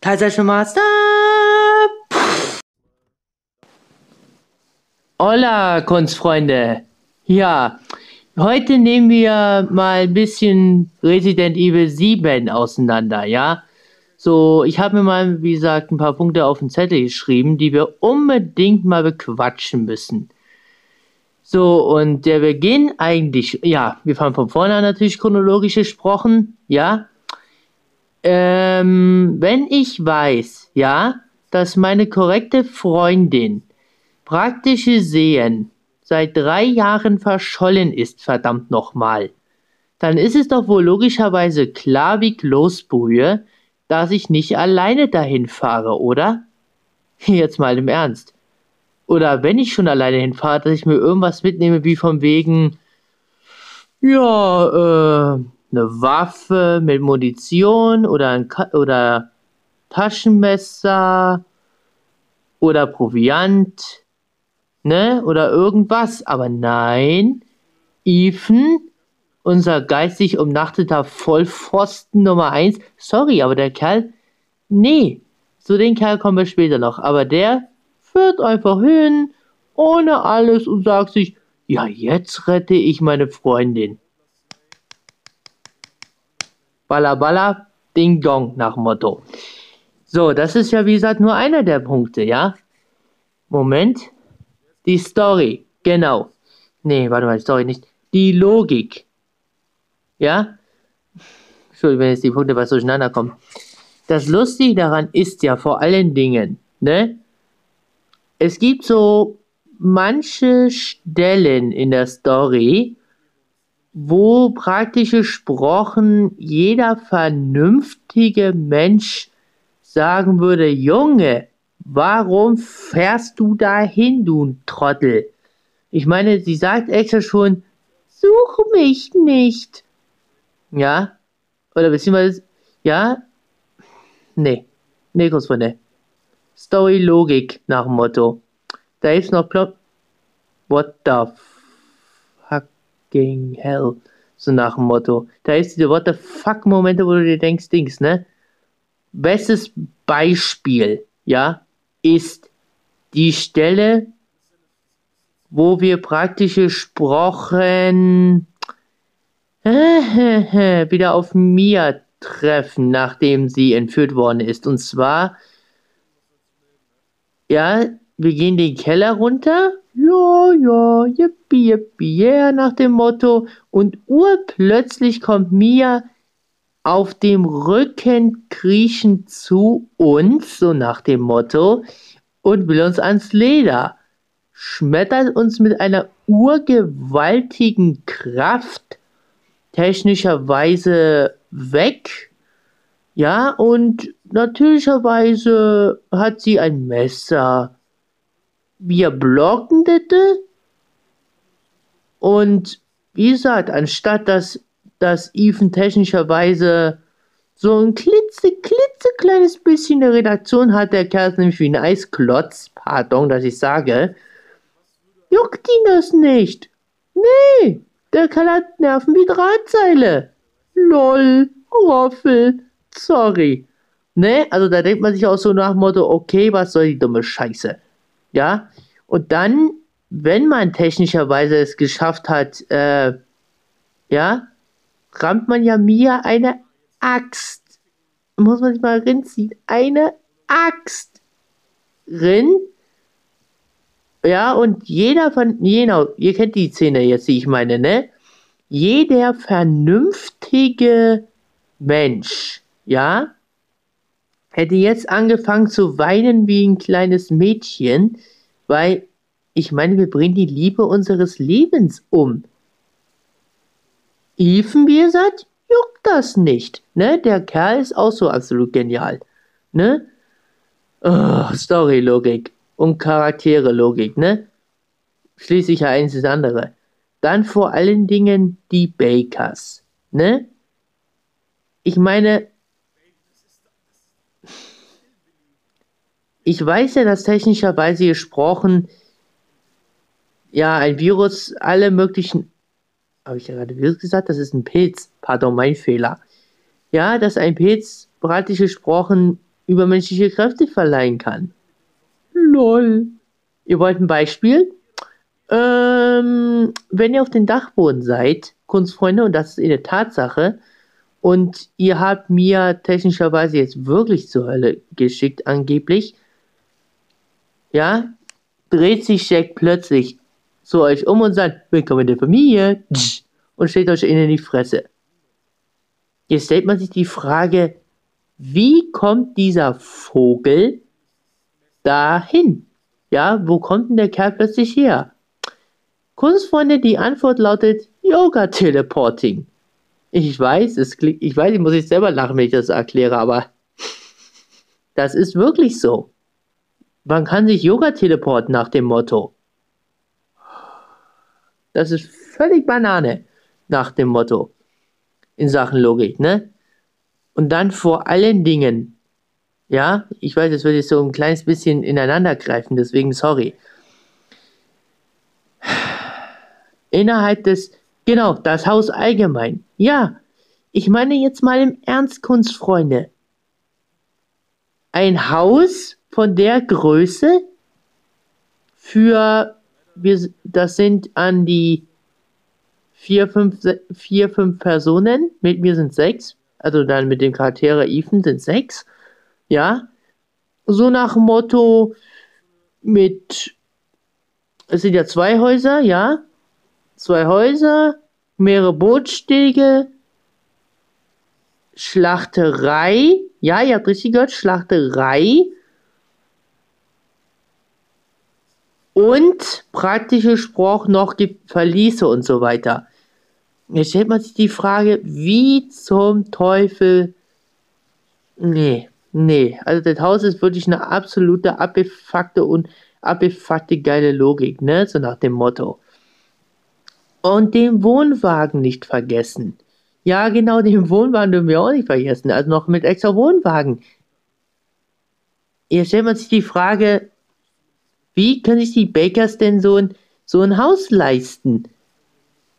Teilzeit Master. Hola, Kunstfreunde. Ja, heute nehmen wir mal ein bisschen Resident Evil 7 auseinander, ja? So, ich habe mir mal, wie gesagt, ein paar Punkte auf den Zettel geschrieben, die wir unbedingt mal bequatschen müssen. So, und der Beginn eigentlich, ja, wir fangen von vorne an natürlich chronologisch gesprochen, ja. Ähm, wenn ich weiß, ja, dass meine korrekte Freundin praktisch gesehen seit drei Jahren verschollen ist, verdammt nochmal, dann ist es doch wohl logischerweise klar wie Kloßbrühe, dass ich nicht alleine dahin fahre, oder? Jetzt mal im Ernst. Oder wenn ich schon alleine hinfahre, dass ich mir irgendwas mitnehme, wie von wegen, ja, äh, eine Waffe mit Munition oder ein Ka oder Taschenmesser oder Proviant ne? Oder irgendwas. Aber nein, Ethan, unser geistig umnachteter Vollpfosten Nummer 1, sorry, aber der Kerl, nee, zu den Kerl kommen wir später noch, aber der fährt einfach hin, ohne alles und sagt sich, ja, jetzt rette ich meine Freundin. Balla balla, ding dong nach Motto. So, das ist ja wie gesagt nur einer der Punkte, ja? Moment, die Story, genau. Nee, warte mal, Story nicht. Die Logik. Ja? Entschuldigung, wenn jetzt die Punkte was durcheinander kommen. Das Lustige daran ist ja vor allen Dingen, ne? Es gibt so manche Stellen in der Story, wo praktisch gesprochen jeder vernünftige Mensch sagen würde, Junge, Warum fährst du dahin, du Trottel? Ich meine, sie sagt extra schon, such mich nicht. Ja? Oder beziehungsweise, ja? Nee. Nee, kurz von der. Story-Logik nach dem Motto. Da ist noch Plot. What the fucking hell? So nach dem Motto. Da ist diese What the fuck Momente, wo du dir denkst, Dings, ne? Bestes Beispiel, ja? ist die Stelle, wo wir praktisch gesprochen wieder auf Mia treffen, nachdem sie entführt worden ist. Und zwar, ja, wir gehen den Keller runter. Ja, ja, yippie, yippie, yeah, nach dem Motto. Und urplötzlich kommt Mia auf dem Rücken kriechen zu uns, so nach dem Motto, und will uns ans Leder, schmettert uns mit einer urgewaltigen Kraft technischerweise weg, ja, und natürlicherweise hat sie ein Messer. Wir blocken das und wie gesagt, anstatt dass dass Ethan technischerweise so ein klitze, klitzekleines bisschen eine Redaktion hat. Der Kerl ist nämlich wie ein Eisklotz. Pardon, dass ich sage. Juckt ihn das nicht? Nee, der Kerl hat Nerven wie Drahtseile. Lol, Roffel, sorry. Ne, also da denkt man sich auch so nach Motto, okay, was soll die dumme Scheiße? Ja, und dann, wenn man technischerweise es geschafft hat, äh, ja, rammt man ja mir eine Axt. Muss man sich mal rinziehen. Eine Axt rin. Ja, und jeder von, genau, ihr kennt die Szene jetzt, die ich meine, ne? Jeder vernünftige Mensch, ja, hätte jetzt angefangen zu weinen wie ein kleines Mädchen, weil ich meine, wir bringen die Liebe unseres Lebens um. Ethan, wie seid, juckt das nicht. Ne? Der Kerl ist auch so absolut genial. Ne? Oh, Story-Logik und Charaktere-Logik, ne? Schließlich ja eins das andere. Dann vor allen Dingen die Bakers, ne? Ich meine, ich weiß ja, dass technischerweise gesprochen ja ein Virus alle möglichen habe ich ja gerade Virus gesagt? Das ist ein Pilz. Pardon, mein Fehler. Ja, dass ein Pilz, praktisch gesprochen, übermenschliche Kräfte verleihen kann. Lol. Ihr wollt ein Beispiel? Ähm, wenn ihr auf dem Dachboden seid, Kunstfreunde, und das ist eine Tatsache, und ihr habt mir technischerweise jetzt wirklich zur Hölle geschickt, angeblich, ja, dreht sich Jack plötzlich zu euch um und sagt, willkommen in der Familie, und steht euch in die Fresse. Jetzt stellt man sich die Frage, wie kommt dieser Vogel dahin? Ja, wo kommt denn der Kerl plötzlich her? Kunstfreunde, die Antwort lautet Yoga Teleporting. Ich weiß, es klingt, ich weiß, ich muss ich selber lachen, wenn ich das erkläre, aber das ist wirklich so. Man kann sich Yoga teleporten nach dem Motto. Das ist völlig Banane nach dem Motto in Sachen Logik, ne? Und dann vor allen Dingen, ja, ich weiß, es wird jetzt so ein kleines bisschen ineinander greifen, deswegen sorry. Innerhalb des, genau, das Haus allgemein. Ja, ich meine jetzt mal im Ernst, Kunstfreunde. Ein Haus von der Größe für, wir, das sind an die vier, fünf, vier, fünf Personen. Mit mir sind sechs. Also dann mit dem Charakter Ethan sind sechs. Ja. So nach Motto mit, es sind ja zwei Häuser, ja. Zwei Häuser, mehrere Bootstege, Schlachterei. Ja, ihr habt richtig gehört, Schlachterei. Und praktische Spruch noch gibt Verliese und so weiter. Jetzt stellt man sich die Frage, wie zum Teufel. Nee, nee. Also das Haus ist wirklich eine absolute abgefuckte und abgefuckte geile Logik, ne? So nach dem Motto. Und den Wohnwagen nicht vergessen. Ja, genau, den Wohnwagen dürfen wir auch nicht vergessen. Also noch mit extra Wohnwagen. Jetzt stellt man sich die Frage, wie können sich die Bakers denn so ein, so ein Haus leisten?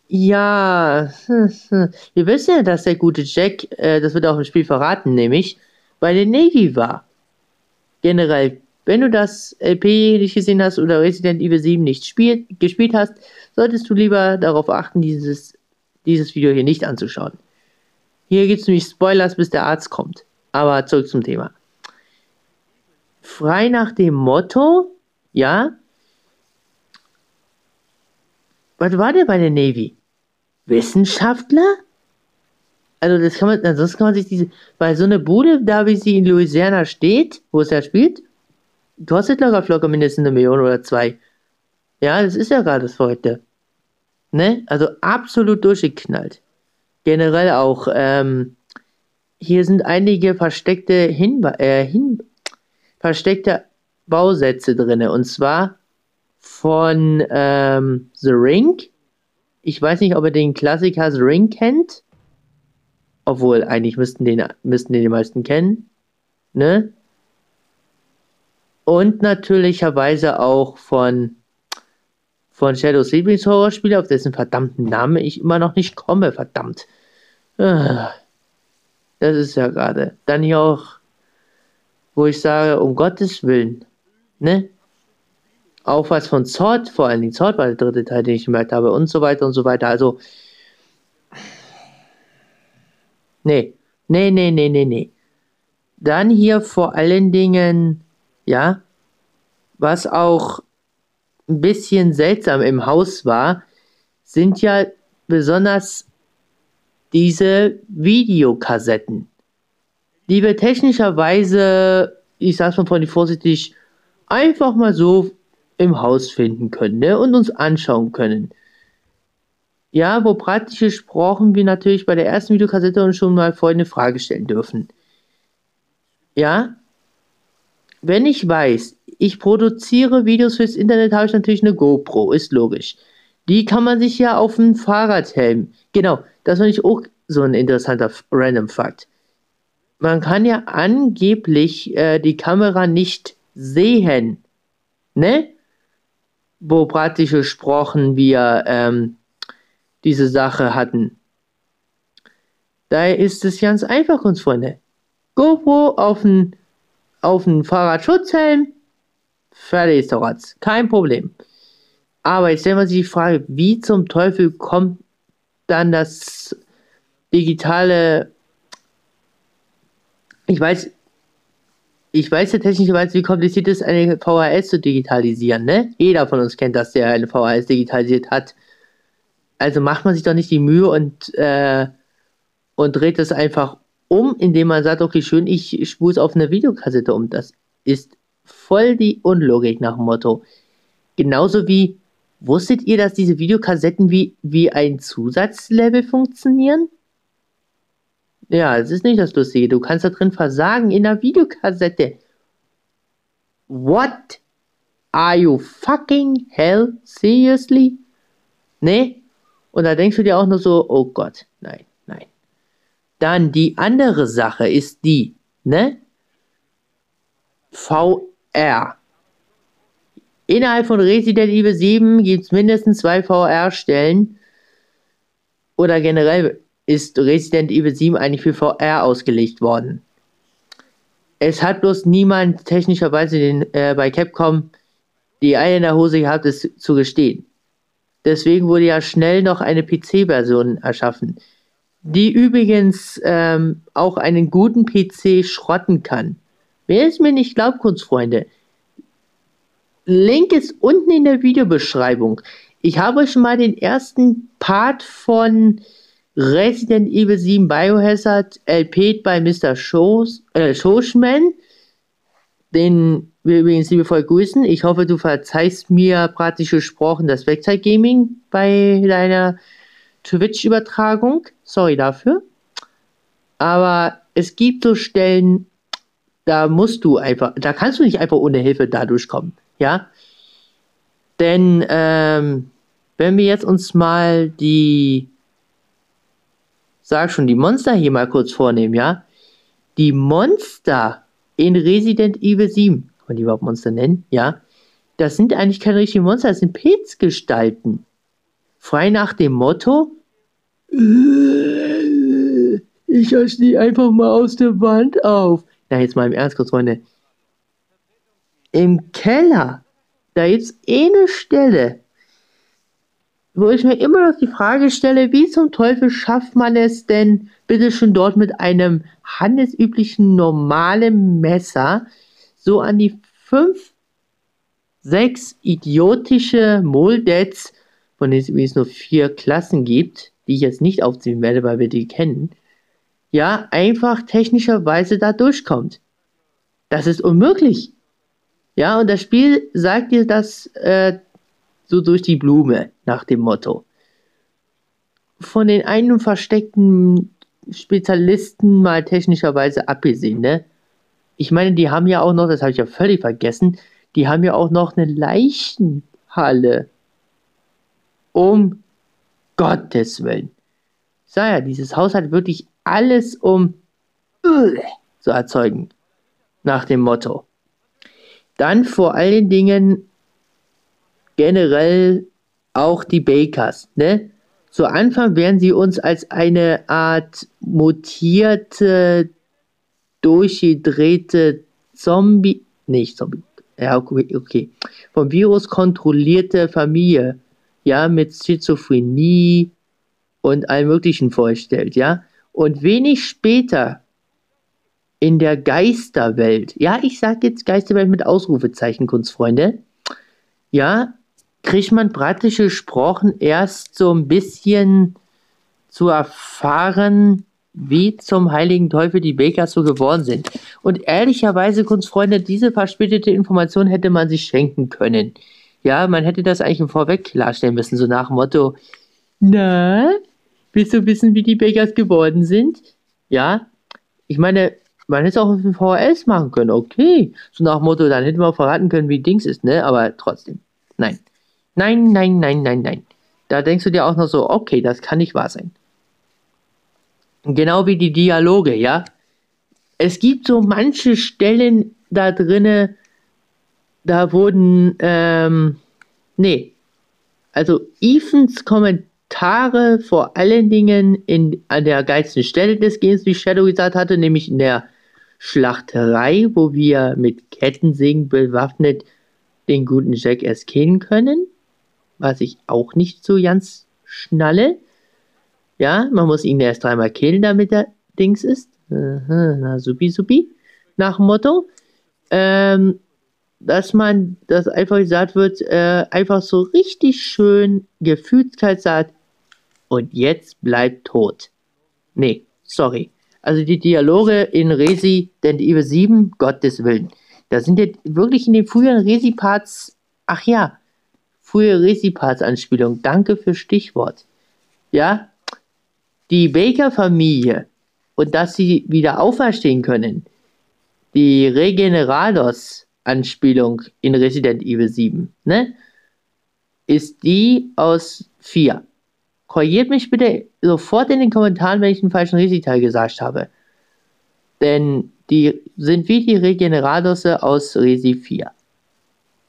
Ja, wir wissen ja, dass der gute Jack, äh, das wird auch im Spiel verraten, nämlich bei der Navy war. Generell, wenn du das LP nicht gesehen hast oder Resident Evil 7 nicht spiel, gespielt hast, solltest du lieber darauf achten, dieses, dieses Video hier nicht anzuschauen. Hier gibt es nämlich Spoilers, bis der Arzt kommt. Aber zurück zum Thema. Frei nach dem Motto, ja. Was war der bei der Navy? Wissenschaftler? Also das kann man, ansonsten kann man sich diese, weil so eine Bude, da wie sie in Louisiana steht, wo es ja spielt, kostet locker locker mindestens eine Million oder zwei. Ja, das ist ja gerade das Verrückte. Ne? Also absolut durchgeknallt. Generell auch, ähm, hier sind einige versteckte Hinwe äh, hin versteckte Bausätze drin. Und zwar von ähm, The Ring ich weiß nicht, ob ihr den Klassiker The Ring kennt. Obwohl, eigentlich müssten den, müssten den die meisten kennen. Ne? Und natürlicherweise auch von, von Shadows Lieblingshorrorspiel, auf dessen verdammten Namen ich immer noch nicht komme, verdammt. Ah, das ist ja gerade. Dann hier auch, wo ich sage, um Gottes Willen, ne? auch was von Zord, vor allem Zord war der dritte Teil, den ich gemerkt habe und so weiter und so weiter. Also, nee, nee, nee, nee, nee, nee. Dann hier vor allen Dingen, ja, was auch ein bisschen seltsam im Haus war, sind ja besonders diese Videokassetten, die wir technischerweise, ich sag's mal vorsichtig, einfach mal so im Haus finden können ne? und uns anschauen können. Ja, wo praktisch gesprochen wir natürlich bei der ersten Videokassette uns schon mal folgende Frage stellen dürfen. Ja, wenn ich weiß, ich produziere Videos fürs Internet, habe ich natürlich eine GoPro, ist logisch. Die kann man sich ja auf einen Fahrradhelm. Genau, das fand ich auch so ein interessanter Random Fakt. Man kann ja angeblich äh, die Kamera nicht sehen. Ne? wo praktisch gesprochen wir ähm, diese Sache hatten. Daher ist es ganz einfach, uns Freunde. GoPro auf den auf einen Fahrradschutzhelm, fertig ist der Ratz. Kein Problem. Aber jetzt stellen wir sich die Frage, wie zum Teufel kommt dann das digitale, ich weiß, ich weiß ja technischerweise, wie kompliziert es ist, eine VHS zu digitalisieren, ne? Jeder von uns kennt das, der eine VHS digitalisiert hat. Also macht man sich doch nicht die Mühe und, äh, und dreht das einfach um, indem man sagt, okay, schön, ich spule es auf eine Videokassette um. Das ist voll die Unlogik nach dem Motto. Genauso wie, wusstet ihr, dass diese Videokassetten wie, wie ein Zusatzlevel funktionieren? Ja, das ist nicht das Lustige. Du kannst da drin versagen in der Videokassette. What? Are you fucking hell? Seriously? Nee? Und da denkst du dir auch nur so, oh Gott, nein. Dann die andere Sache ist die, ne? VR. Innerhalb von Resident Evil 7 gibt es mindestens zwei VR-Stellen. Oder generell ist Resident Evil 7 eigentlich für VR ausgelegt worden. Es hat bloß niemand technischerweise den, äh, bei Capcom die Eier in der Hose gehabt, es zu gestehen. Deswegen wurde ja schnell noch eine PC-Version erschaffen, die übrigens ähm, auch einen guten PC schrotten kann. Wer es mir nicht glaubt, Kunstfreunde, Link ist unten in der Videobeschreibung. Ich habe euch schon mal den ersten Part von Resident Evil 7 Biohazard LP bei Mr. Shows, äh, den wir übrigens liebevoll grüßen. Ich hoffe, du verzeihst mir praktisch gesprochen das Wegzeit-Gaming bei deiner Twitch-Übertragung. Sorry dafür. Aber es gibt so Stellen, da musst du einfach, da kannst du nicht einfach ohne Hilfe da durchkommen. Ja? Denn, ähm, wenn wir jetzt uns mal die sag schon, die Monster hier mal kurz vornehmen, ja? Die Monster in Resident Evil 7, kann man die überhaupt Monster nennen, ja? Das sind eigentlich keine richtigen Monster, das sind Pilzgestalten. Frei nach dem Motto, ich die einfach mal aus der Wand auf. Na, jetzt mal im Ernst kurz, Freunde. Im Keller, da gibt's eine Stelle, wo ich mir immer noch die Frage stelle, wie zum Teufel schafft man es denn, bitte schon dort mit einem handelsüblichen normalen Messer so an die fünf, sechs idiotische Moldets, von denen es übrigens nur vier Klassen gibt, die ich jetzt nicht aufziehen werde, weil wir die kennen, ja, einfach technischerweise da durchkommt. Das ist unmöglich. Ja, und das Spiel sagt dir das äh, so durch die Blume, nach dem Motto. Von den einen versteckten Spezialisten mal technischerweise abgesehen, ne? Ich meine, die haben ja auch noch, das habe ich ja völlig vergessen, die haben ja auch noch eine Leichenhalle. Um Gottes Willen. Ich ja, dieses Haus hat wirklich alles um zu erzeugen. Nach dem Motto. Dann vor allen Dingen generell auch die Bakers, ne? Zu Anfang werden sie uns als eine Art mutierte, durchgedrehte Zombie, nicht Zombie, ja, okay, okay, vom Virus kontrollierte Familie, ja, mit Schizophrenie und allem Möglichen vorstellt, ja. Und wenig später in der Geisterwelt, ja, ich sage jetzt Geisterwelt mit Ausrufezeichen, Kunstfreunde, ja, kriegt man praktisch gesprochen erst so ein bisschen zu erfahren, wie zum heiligen Teufel die Bakers so geworden sind. Und ehrlicherweise, Kunstfreunde, diese verspätete Information hätte man sich schenken können. Ja, man hätte das eigentlich Vorweg klarstellen müssen, so nach dem Motto, na, willst du wissen, wie die Bakers geworden sind? Ja, ich meine, man hätte es auch auf dem VHS machen können, okay. So nach dem Motto, dann hätte man verraten können, wie Dings ist, ne? Aber trotzdem, nein. Nein, nein, nein, nein, nein. Da denkst du dir auch noch so, okay, das kann nicht wahr sein. Genau wie die Dialoge, ja. Es gibt so manche Stellen da drinne, da wurden, ähm, nee. Also Ethans Kommentare vor allen Dingen in, an der geilsten Stelle des Games, wie Shadow gesagt hatte, nämlich in der Schlachterei, wo wir mit Kettensägen bewaffnet den guten Jack erst killen können. Was ich auch nicht so ganz schnalle. Ja, man muss ihn erst dreimal killen, damit er Dings ist. Na, supi, supi. Nach dem Motto. Ähm, dass man, dass einfach gesagt wird, äh, einfach so richtig schön gefühlskalt sagt, und jetzt bleibt tot. Nee, sorry. Also die Dialoge in Resident Evil 7, Gottes Willen. Da sind jetzt wirklich in den früheren Resi-Parts, ach ja, frühe Resi-Parts-Anspielung. Danke für Stichwort. Ja, die Baker-Familie und dass sie wieder auferstehen können. Die Regenerados-Anspielung in Resident Evil 7, ne? Ist die aus 4. Korrigiert mich bitte sofort in den Kommentaren, wenn ich den falschen Resi-Teil gesagt habe. Denn die sind wie die Regenerados aus Resi 4.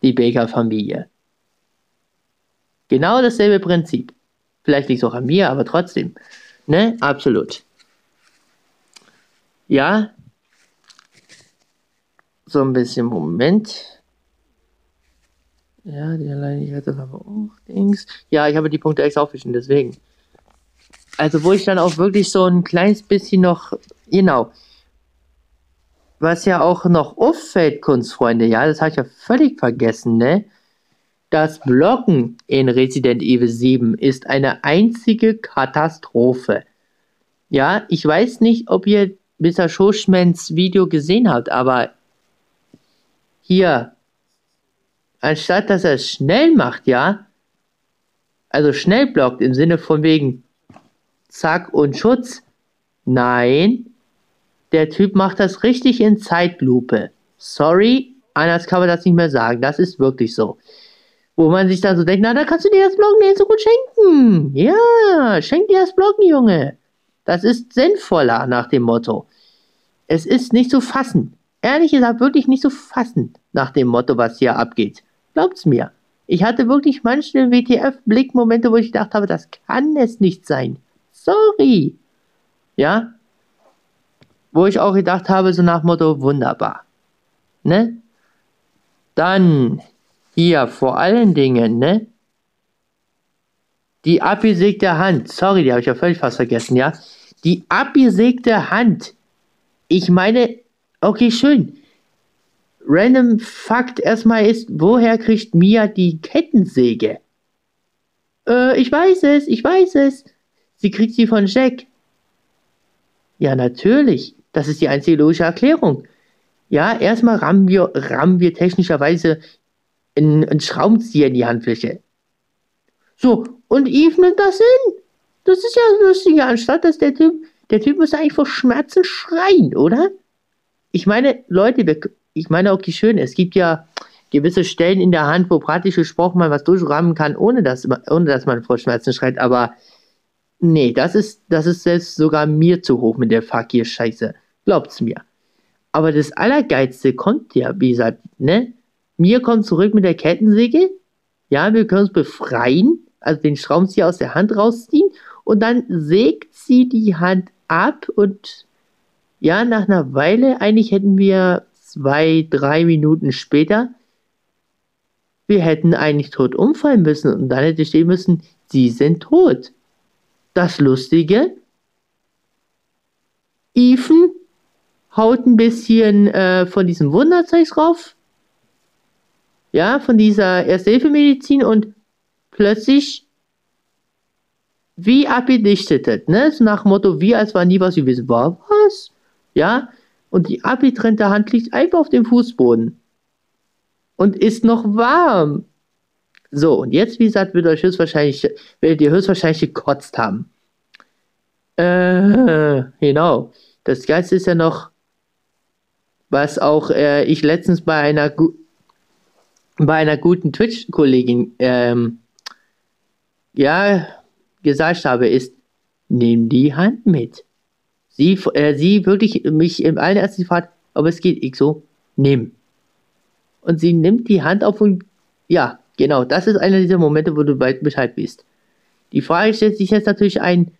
Die Baker-Familie. Genau dasselbe Prinzip. Vielleicht liegt es auch an mir, aber trotzdem. Ne? Absolut. Ja. So ein bisschen Moment. Ja, die Alleinigkeit ist aber auch Dings. Ja, ich habe die Punkte extra aufgeschrieben, deswegen. Also, wo ich dann auch wirklich so ein kleines bisschen noch, genau. Was ja auch noch auffällt, Kunstfreunde, ja, das habe ich ja völlig vergessen, ne? Das Blocken in Resident Evil 7 ist eine einzige Katastrophe. Ja, ich weiß nicht, ob ihr Mr. Schoschmans Video gesehen habt, aber hier, anstatt dass er es schnell macht, ja, also schnell blockt im Sinne von wegen Zack und Schutz, nein, der Typ macht das richtig in Zeitlupe. Sorry, anders kann man das nicht mehr sagen, das ist wirklich so. Wo man sich dann so denkt, na, da kannst du dir das Bloggen jetzt so gut schenken. Ja, schenk dir das Bloggen, Junge. Das ist sinnvoller nach dem Motto. Es ist nicht zu fassen. Ehrlich gesagt, wirklich nicht zu fassen nach dem Motto, was hier abgeht. Glaubt's mir. Ich hatte wirklich manche WTF-Blickmomente, wo ich gedacht habe, das kann es nicht sein. Sorry. Ja? Wo ich auch gedacht habe, so nach Motto, wunderbar. Ne? Dann hier, vor allen Dingen, ne? Die abgesägte Hand. Sorry, die habe ich ja völlig fast vergessen, ja? Die abgesägte Hand. Ich meine, okay, schön. Random Fakt erstmal ist, woher kriegt Mia die Kettensäge? Äh, ich weiß es, ich weiß es. Sie kriegt sie von Jack. Ja, natürlich. Das ist die einzige logische Erklärung. Ja, erstmal rammen wir, rammen wir technischerweise einen, Schraubenzieher in die Handfläche. So, und Eve nimmt das hin. Das ist ja lustig, anstatt dass der Typ, der Typ muss eigentlich vor Schmerzen schreien, oder? Ich meine, Leute, ich meine, okay, schön, es gibt ja gewisse Stellen in der Hand, wo praktisch gesprochen man was durchrammen kann, ohne dass, ohne dass man vor Schmerzen schreit, aber nee, das ist, das ist selbst sogar mir zu hoch mit der Fakir-Scheiße. Glaubt's mir. Aber das Allergeilste kommt ja, wie gesagt, ne? Mir kommt zurück mit der Kettensäge. Ja, wir können uns befreien, also den Schraubenzieher aus der Hand rausziehen und dann sägt sie die Hand ab und ja, nach einer Weile, eigentlich hätten wir zwei, drei Minuten später, wir hätten eigentlich tot umfallen müssen und dann hätte stehen müssen, sie sind tot. Das Lustige, Ethan haut ein bisschen äh, von diesem Wunderzeug drauf, ja, von dieser Erste-Hilfe-Medizin und plötzlich wie abgedichtet, ne? So nach Motto, wie als war nie was gewesen war. Was? Ja? Und die abgetrennte Hand liegt einfach auf dem Fußboden. Und ist noch warm. So, und jetzt, wie gesagt, wird euch höchstwahrscheinlich, werdet ihr höchstwahrscheinlich gekotzt haben. Äh, genau. Das Geilste ist ja noch, was auch äh, ich letztens bei einer bei einer guten Twitch-Kollegin ähm, ja, gesagt habe, ist, nimm die Hand mit. Sie, äh, sie wirklich mich im allen Ersten fragt, ob es geht. Ich so, nimm. Und sie nimmt die Hand auf und ja, genau, das ist einer dieser Momente, wo du bald Bescheid bist. Die Frage stellt sich jetzt natürlich ein,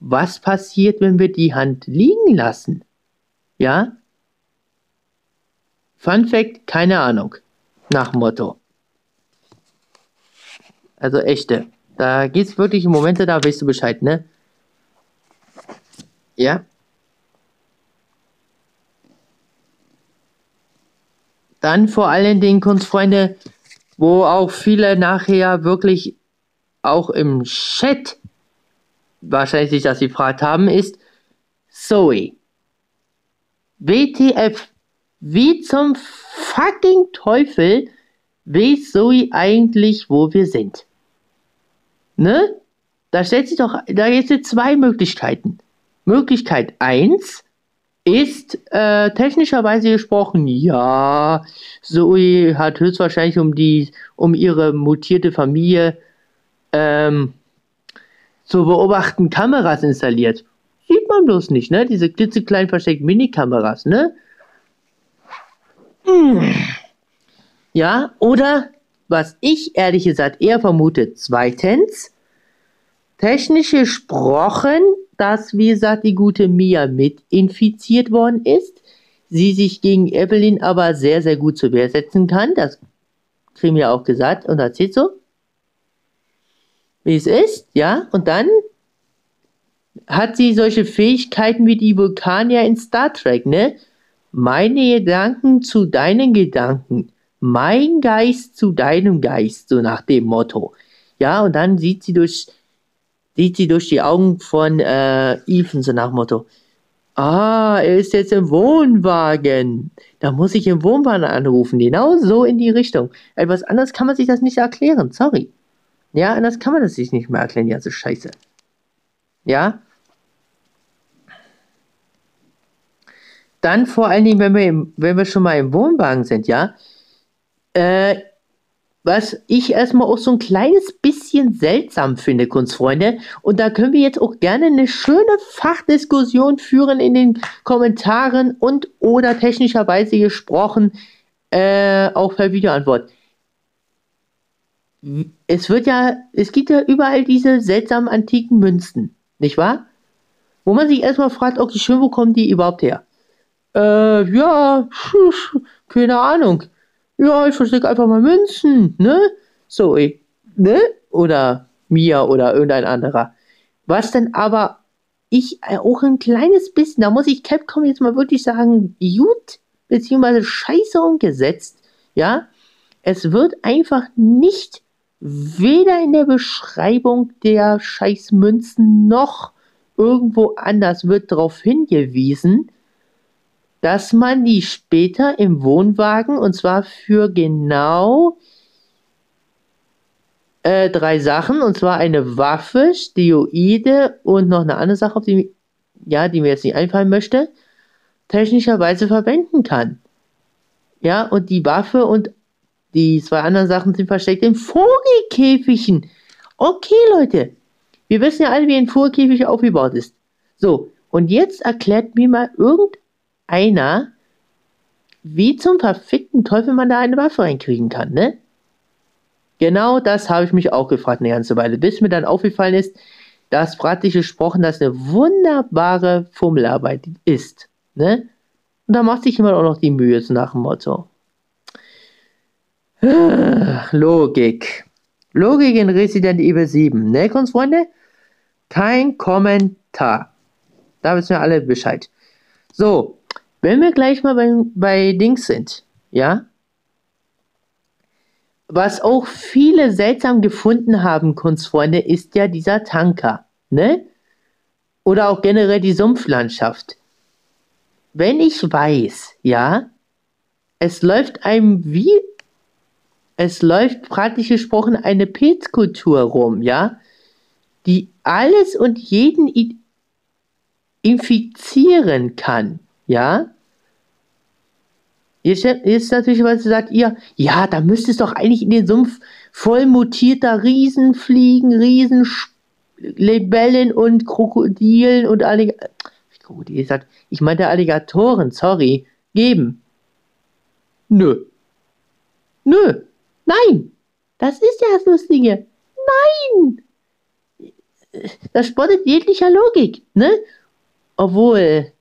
was passiert, wenn wir die Hand liegen lassen? Ja? Fun Fact, keine Ahnung. Nach Motto. Also echte. Da geht's wirklich Momente, da weißt du Bescheid, ne? Ja. Dann vor allen Dingen Kunstfreunde, wo auch viele nachher wirklich auch im Chat wahrscheinlich sich das gefragt haben, ist Zoe. WTF. Wie zum fucking Teufel weiß Zoe eigentlich, wo wir sind? Ne? Da stellt sich doch, da gibt es zwei Möglichkeiten. Möglichkeit 1 ist äh, technischerweise gesprochen, ja, Zoe hat höchstwahrscheinlich um die, um ihre mutierte Familie ähm, zu beobachten Kameras installiert. Sieht man bloß nicht, ne? Diese klitzekleinen versteckten Minikameras, ne? Hm. Ja, oder was ich ehrlich gesagt eher vermute, zweitens, technisch gesprochen, dass, wie gesagt, die gute Mia mit infiziert worden ist, sie sich gegen Evelyn aber sehr, sehr gut zur Wehr setzen kann. Das kriegen wir auch gesagt und erzählt so wie es ist, ja, und dann hat sie solche Fähigkeiten wie die Vulkanier in Star Trek, ne? Meine Gedanken zu deinen Gedanken, mein Geist zu deinem Geist, so nach dem Motto. Ja, und dann sieht sie durch, sieht sie durch die Augen von äh, Ethan, so nach Motto. Ah, er ist jetzt im Wohnwagen. Da muss ich im Wohnwagen anrufen. Genau so in die Richtung. Etwas anderes kann man sich das nicht erklären. Sorry. Ja, anders kann man das sich nicht mehr erklären, die ganze Scheiße. Ja? Dann vor allen Dingen, wenn wir, im, wenn wir schon mal im Wohnwagen sind, ja? Äh, was ich erstmal auch so ein kleines bisschen seltsam finde, Kunstfreunde. Und da können wir jetzt auch gerne eine schöne Fachdiskussion führen in den Kommentaren und oder technischerweise gesprochen äh, auch per Videoantwort es wird ja, es gibt ja überall diese seltsamen antiken Münzen, nicht wahr? Wo man sich erstmal fragt, okay, schön, wo kommen die überhaupt her? Äh, ja, keine Ahnung. Ja, ich verstecke einfach mal Münzen, ne? So, ne? Oder Mia oder irgendein anderer. Was denn aber ich äh, auch ein kleines bisschen, da muss ich Capcom jetzt mal wirklich sagen, gut, beziehungsweise scheiße umgesetzt, ja? Es wird einfach nicht weder in der Beschreibung der Scheißmünzen noch irgendwo anders wird darauf hingewiesen, dass man die später im Wohnwagen und zwar für genau äh, drei Sachen und zwar eine Waffe, Steroide und noch eine andere Sache, die, ja, die mir jetzt nicht einfallen möchte, technischerweise verwenden kann. Ja, und die Waffe und die zwei anderen Sachen sind versteckt in Vogelkäfigen. Okay, Leute. Wir wissen ja alle, wie ein Vogelkäfig aufgebaut ist. So, und jetzt erklärt mir mal irgendeiner, wie zum verfickten Teufel man da eine Waffe reinkriegen kann, ne? Genau das habe ich mich auch gefragt eine ganze Weile, bis mir dann aufgefallen ist, dass praktisch gesprochen das eine wunderbare Fummelarbeit ist, ne? Und da macht sich jemand auch noch die Mühe, so nach dem Motto. Logik. Logik in Resident Evil 7. Ne, Kunstfreunde? Kein Kommentar. Da wissen wir alle Bescheid. So, wenn wir gleich mal bei, bei Dings sind, ja? Was auch viele seltsam gefunden haben, Kunstfreunde, ist ja dieser Tanker, ne? Oder auch generell die Sumpflandschaft. Wenn ich weiß, ja, es läuft einem wie es läuft praktisch gesprochen eine Pilzkultur rum, ja, die alles und jeden infizieren kann, ja. Jetzt ist natürlich, was sagt ihr, ja, da müsste es doch eigentlich in den Sumpf voll mutierter Riesenfliegen, Riesenlibellen und Krokodilen und Alligatoren, Krokodil sagt, ich meinte Alligatoren, sorry, geben. Nö. Nö. Nein, das ist ja das Lustige. Nein! Das spottet jeglicher Logik, ne? Obwohl,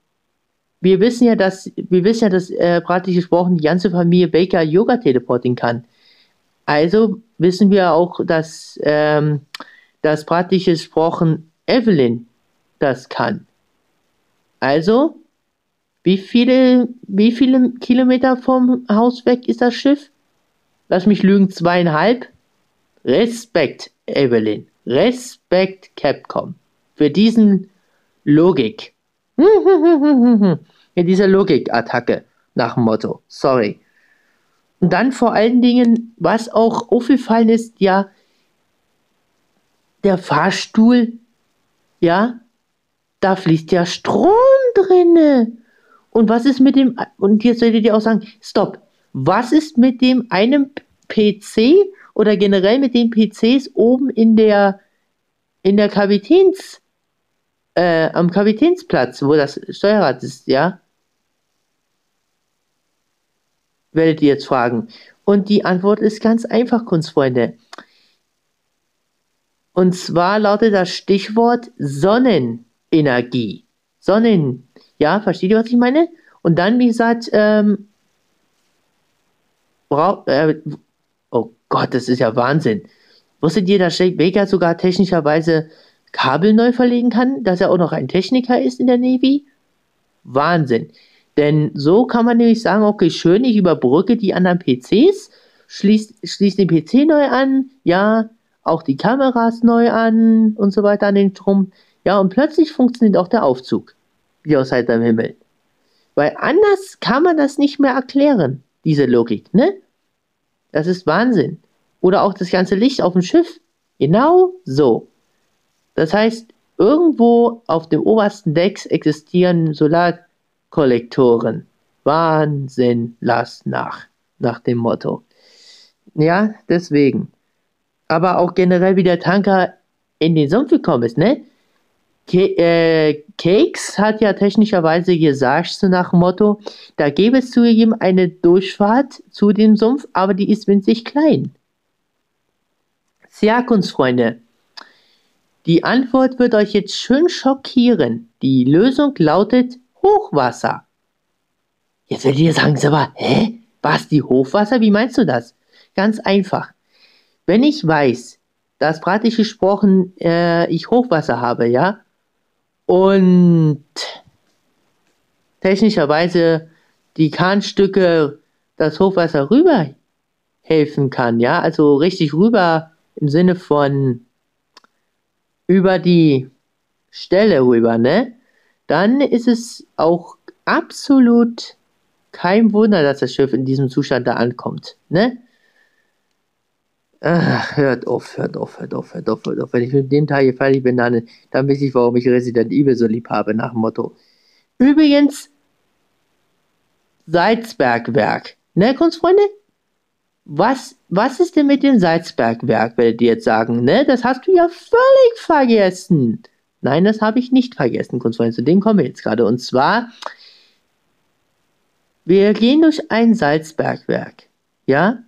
wir wissen ja, dass wir wissen ja, dass äh, praktisch gesprochen die ganze Familie Baker Yoga teleportieren kann. Also wissen wir auch, dass, ähm, dass praktisch gesprochen Evelyn das kann. Also, wie viele, wie viele Kilometer vom Haus weg ist das Schiff? Lass mich lügen, zweieinhalb. Respekt, Evelyn. Respekt, Capcom. Für diesen Logik. Mit dieser Logikattacke nach dem Motto. Sorry. Und dann vor allen Dingen, was auch aufgefallen ist, ja, der Fahrstuhl, ja, da fließt ja Strom drinne. Und was ist mit dem, und jetzt solltet ihr auch sagen, stopp, was ist mit dem einem PC oder generell mit den PCs oben in der, in der Kapitäns, äh, am Kapitänsplatz, wo das Steuerrad ist, ja? Werdet ihr jetzt fragen. Und die Antwort ist ganz einfach, Kunstfreunde. Und zwar lautet das Stichwort Sonnenenergie. Sonnen. Ja, versteht ihr, was ich meine? Und dann, wie gesagt, ähm, äh, oh Gott, das ist ja Wahnsinn. Wusstet ihr, dass Baker sogar technischerweise Kabel neu verlegen kann? Dass er auch noch ein Techniker ist in der Navy? Wahnsinn. Denn so kann man nämlich sagen, okay, schön, ich überbrücke die anderen PCs, schließe schließ den PC neu an, ja, auch die Kameras neu an und so weiter an den Strom. Ja, und plötzlich funktioniert auch der Aufzug, wie aus heiterem Himmel. Weil anders kann man das nicht mehr erklären, diese Logik, ne? Das ist Wahnsinn. Oder auch das ganze Licht auf dem Schiff. Genau so. Das heißt, irgendwo auf dem obersten Deck existieren Solarkollektoren. Wahnsinn, lass nach. Nach dem Motto. Ja, deswegen. Aber auch generell, wie der Tanker in den Sumpf gekommen ist, ne? Ke äh, Cakes hat ja technischerweise gesagt, so nach dem Motto, da gäbe es zugegeben eine Durchfahrt zu dem Sumpf, aber die ist winzig klein. Tja, Kunstfreunde, die Antwort wird euch jetzt schön schockieren. Die Lösung lautet Hochwasser. Jetzt werdet ihr sagen, aber, hä? Was, die Hochwasser? Wie meinst du das? Ganz einfach. Wenn ich weiß, dass praktisch gesprochen äh, ich Hochwasser habe, ja, und technischerweise die Kahnstücke das Hochwasser rüber helfen kann, ja, also richtig rüber im Sinne von über die Stelle rüber, ne? Dann ist es auch absolut kein Wunder, dass das Schiff in diesem Zustand da ankommt, ne? Ach, hört auf, hört auf, hört auf, hört auf, hört auf. Wenn ich mit dem Teil hier fertig bin, dann, dann weiß ich, warum ich Resident Evil so lieb habe, nach dem Motto. Übrigens, Salzbergwerk. Ne, Kunstfreunde? Was, was ist denn mit dem Salzbergwerk, werdet ihr jetzt sagen, ne? Das hast du ja völlig vergessen. Nein, das habe ich nicht vergessen, Kunstfreunde. Zu dem kommen wir jetzt gerade. Und zwar, wir gehen durch ein Salzbergwerk. Ja?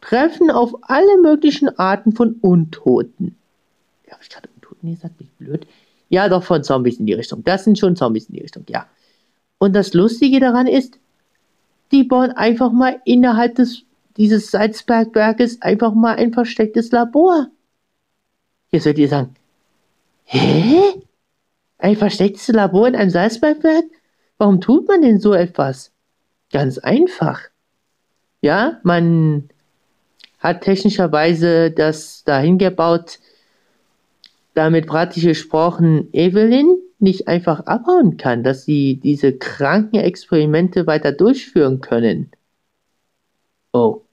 treffen auf alle möglichen Arten von Untoten. Ja, habe ich gerade Untoten gesagt? Bin ich blöd? Ja, doch von Zombies in die Richtung. Das sind schon Zombies in die Richtung, ja. Und das Lustige daran ist, die bauen einfach mal innerhalb des, dieses Salzbergwerkes einfach mal ein verstecktes Labor. Jetzt werdet ihr sagen, hä? Ein verstecktes Labor in einem Salzbergwerk? Warum tut man denn so etwas? Ganz einfach. Ja, man hat technischerweise das dahin gebaut, damit praktisch gesprochen Evelyn nicht einfach abhauen kann, dass sie diese kranken Experimente weiter durchführen können. Oh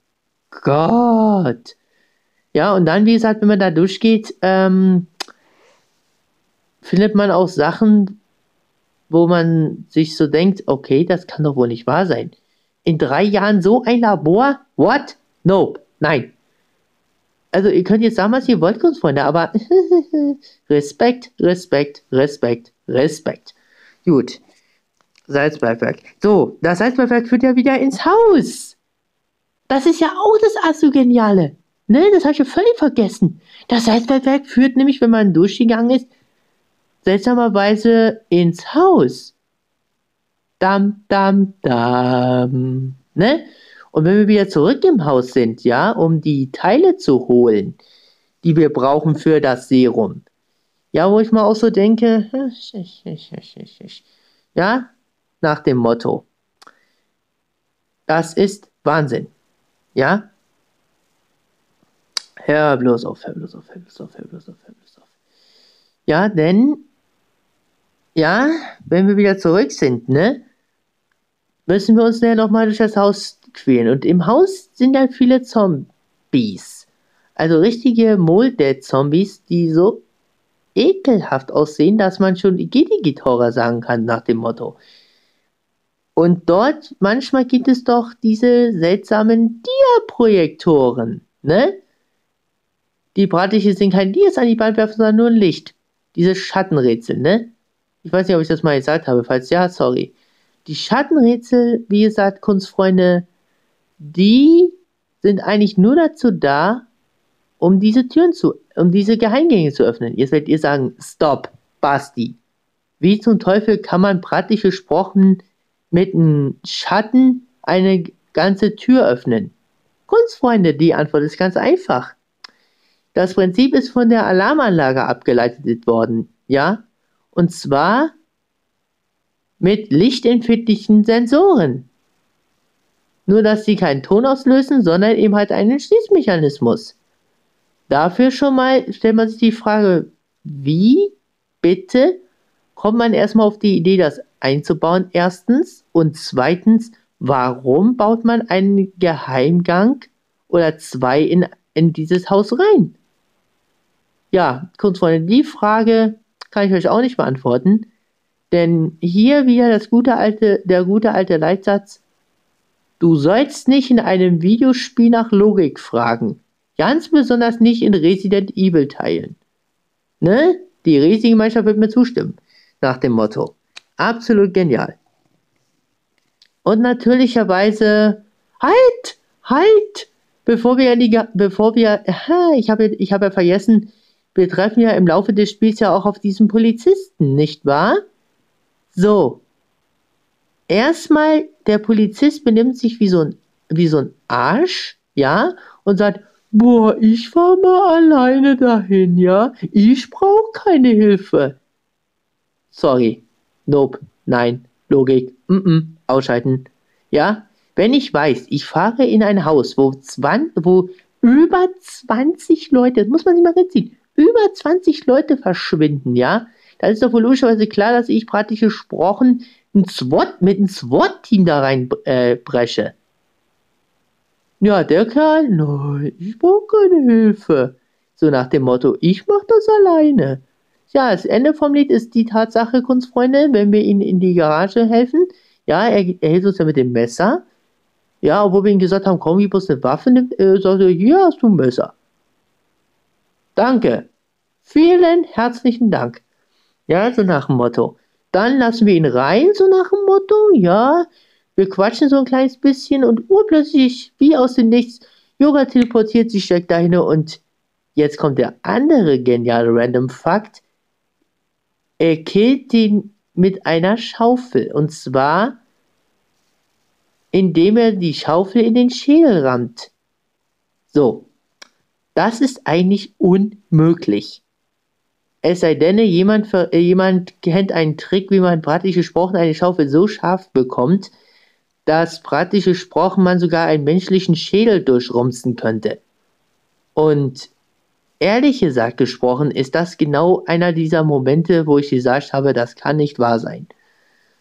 Gott. Ja, und dann, wie gesagt, wenn man da durchgeht, ähm, findet man auch Sachen, wo man sich so denkt, okay, das kann doch wohl nicht wahr sein. In drei Jahren so ein Labor? What? Nope. Nein. Also ihr könnt jetzt sagen, was ihr wollt, Kunstfreunde, aber Respekt, Respekt, Respekt, Respekt. Gut. Salzbergwerk. So, das Salzbergwerk führt ja wieder ins Haus. Das ist ja auch das Assogeniale. Ne, das habe ich ja völlig vergessen. Das Salzbergwerk führt nämlich, wenn man durchgegangen ist, seltsamerweise ins Haus. Dam, dam, dam. Ne? Und wenn wir wieder zurück im Haus sind, ja, um die Teile zu holen, die wir brauchen für das Serum. Ja, wo ich mal auch so denke, ja, nach dem Motto, das ist Wahnsinn. Ja? Hör bloß auf, hör bloß auf, hör bloß auf, hör bloß auf, hör bloß auf. Ja, denn, ja, wenn wir wieder zurück sind, ne, müssen wir uns ja nochmal durch das Haus quälen. Und im Haus sind dann viele Zombies. Also richtige Moldead-Zombies, die so ekelhaft aussehen, dass man schon Igiti-Horror sagen kann nach dem Motto. Und dort manchmal gibt es doch diese seltsamen Dia-Projektoren, ne? Die Bratliche sind kein Dias an die Wand werfen, sondern nur ein Licht. Diese Schattenrätsel, ne? Ich weiß nicht, ob ich das mal gesagt habe. Falls ja, sorry. Die Schattenrätsel, wie gesagt, Kunstfreunde, die sind eigentlich nur dazu da, um diese Türen zu, um diese Geheimgänge zu öffnen. Jetzt werdet ihr sagen, stopp, Basti. Wie zum Teufel kann man praktisch gesprochen mit einem Schatten eine ganze Tür öffnen? Kunstfreunde, die Antwort ist ganz einfach. Das Prinzip ist von der Alarmanlage abgeleitet worden, ja? Und zwar mit lichtempfindlichen Sensoren. Nur, dass sie keinen Ton auslösen, sondern eben halt einen Schließmechanismus. Dafür schon mal stellt man sich die Frage, wie bitte kommt man erstmal auf die Idee, das einzubauen, erstens. Und zweitens, warum baut man einen Geheimgang oder zwei in, in dieses Haus rein? Ja, Kunstfreunde, die Frage kann ich euch auch nicht beantworten. Denn hier wieder das gute alte, der gute alte Leitsatz. Du sollst nicht in einem Videospiel nach Logik fragen. Ganz besonders nicht in Resident Evil Teilen. Ne? Die riesige Gemeinschaft wird mir zustimmen. Nach dem Motto. Absolut genial. Und natürlicherweise, halt, halt, bevor wir, die, bevor wir, ich habe ich hab ja vergessen, wir treffen ja im Laufe des Spiels ja auch auf diesen Polizisten, nicht wahr? So. Erstmal, der Polizist benimmt sich wie so ein, wie so ein Arsch, ja, und sagt, boah, ich fahr mal alleine dahin, ja, ich brauche keine Hilfe. Sorry, nope, nein, Logik, mm, -mm ausschalten. Ja, wenn ich weiß, ich fahre in ein Haus, wo, 20, wo über 20 Leute, das muss man sich mal reinziehen, über 20 Leute verschwinden, ja, da ist doch wohl logischerweise klar, dass ich praktisch gesprochen ein SWAT, mit einem SWAT-Team da rein äh. Ja, der Kerl, nein, ich brauche keine Hilfe. So nach dem Motto, ich mach das alleine. Ja, das Ende vom Lied ist die Tatsache, Kunstfreunde, wenn wir ihnen in die Garage helfen. Ja, er, er hält uns ja mit dem Messer. Ja, obwohl wir ihm gesagt haben, komm, gib uns eine Waffe, nimmt, äh, sagt er, hier hast du ein Messer. Danke. Vielen herzlichen Dank. Ja, so nach dem Motto. Dann lassen wir ihn rein, so nach dem Motto. Ja, wir quatschen so ein kleines bisschen und urplötzlich, wie aus dem Nichts, Yoga teleportiert sich direkt dahin und jetzt kommt der andere geniale Random Fakt. Er killt den mit einer Schaufel. Und zwar, indem er die Schaufel in den Schädel rammt. So. Das ist eigentlich unmöglich. Es sei denn, jemand, äh, jemand kennt einen Trick, wie man praktisch gesprochen eine Schaufel so scharf bekommt, dass praktisch gesprochen man sogar einen menschlichen Schädel durchrumsen könnte. Und ehrlich gesagt gesprochen ist das genau einer dieser Momente, wo ich gesagt habe, das kann nicht wahr sein.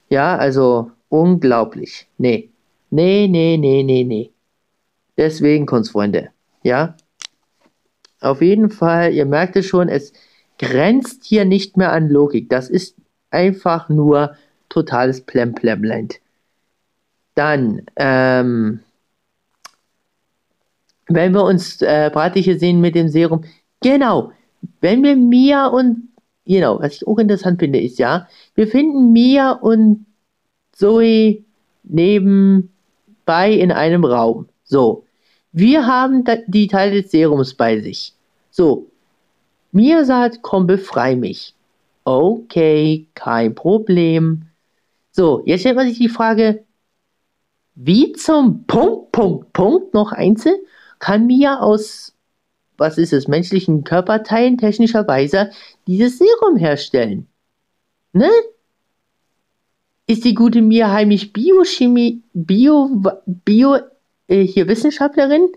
Ja, also unglaublich. Nee. Nee, nee, nee, nee, nee. Deswegen, Kunstfreunde. Ja. Auf jeden Fall, ihr merkt es schon, es grenzt hier nicht mehr an Logik. Das ist einfach nur totales Plemplemland. Dann, ähm, wenn wir uns äh, Bratische sehen mit dem Serum, genau, wenn wir Mia und, genau, was ich auch interessant finde, ist ja, wir finden Mia und Zoe nebenbei in einem Raum. So, wir haben die Teile des Serums bei sich. So, mir sagt, komm, befrei mich. Okay, kein Problem. So, jetzt stellt man sich die Frage, wie zum Punkt, Punkt, Punkt noch einzeln kann Mia aus, was ist es, menschlichen Körperteilen technischerweise dieses Serum herstellen? Ne? Ist die gute Mia heimlich Biochemie, Bio, Bio, äh, hier Wissenschaftlerin?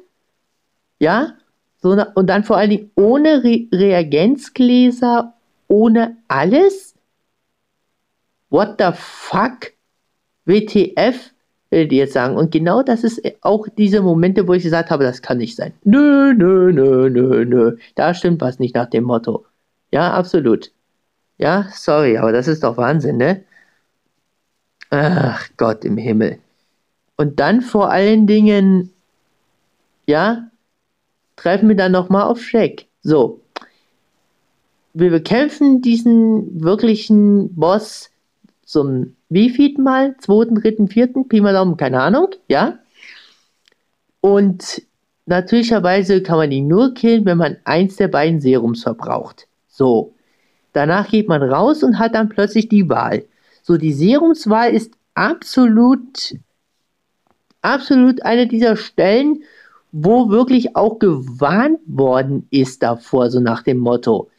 Ja? So, und dann vor allen Dingen ohne Re Reagenzgläser, ohne alles? What the fuck? WTF? Ich jetzt sagen. Und genau das ist auch diese Momente, wo ich gesagt habe, das kann nicht sein. Nö, nö, nö, nö, nö. Da stimmt was nicht nach dem Motto. Ja, absolut. Ja, sorry, aber das ist doch Wahnsinn, ne? Ach Gott im Himmel. Und dann vor allen Dingen, ja, treffen wir dann nochmal auf Shaq. So. Wir bekämpfen diesen wirklichen Boss zum wievielten Mal? Zweiten, dritten, vierten? Pi mal Daumen, keine Ahnung, ja? Und natürlicherweise kann man ihn nur killen, wenn man eins der beiden Serums verbraucht. So. Danach geht man raus und hat dann plötzlich die Wahl. So, die Serumswahl ist absolut, absolut eine dieser Stellen, wo wirklich auch gewarnt worden ist davor, so nach dem Motto.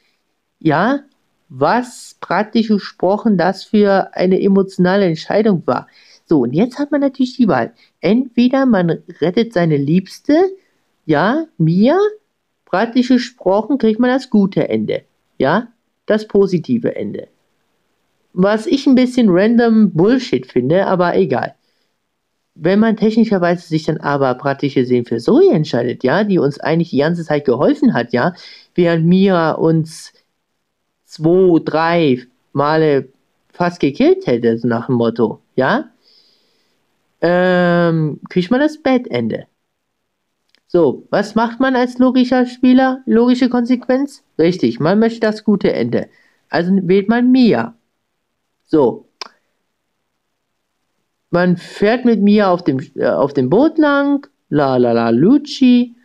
Ja, was praktisch gesprochen das für eine emotionale Entscheidung war. So, und jetzt hat man natürlich die Wahl. Entweder man rettet seine Liebste, ja, mir, praktisch gesprochen kriegt man das gute Ende, ja, das positive Ende. Was ich ein bisschen random Bullshit finde, aber egal. Wenn man technischerweise sich dann aber praktisch gesehen für Zoe entscheidet, ja, die uns eigentlich die ganze Zeit geholfen hat, ja, während Mia uns zwei, drei Male fast gekillt hätte, so nach dem Motto, ja, ähm, kriegt man das Bettende. So, was macht man als logischer Spieler? Logische Konsequenz? Richtig, man möchte das gute Ende. Also wählt man Mia. So. Man fährt mit Mia auf dem, äh, auf dem Boot lang, la la la Lucci,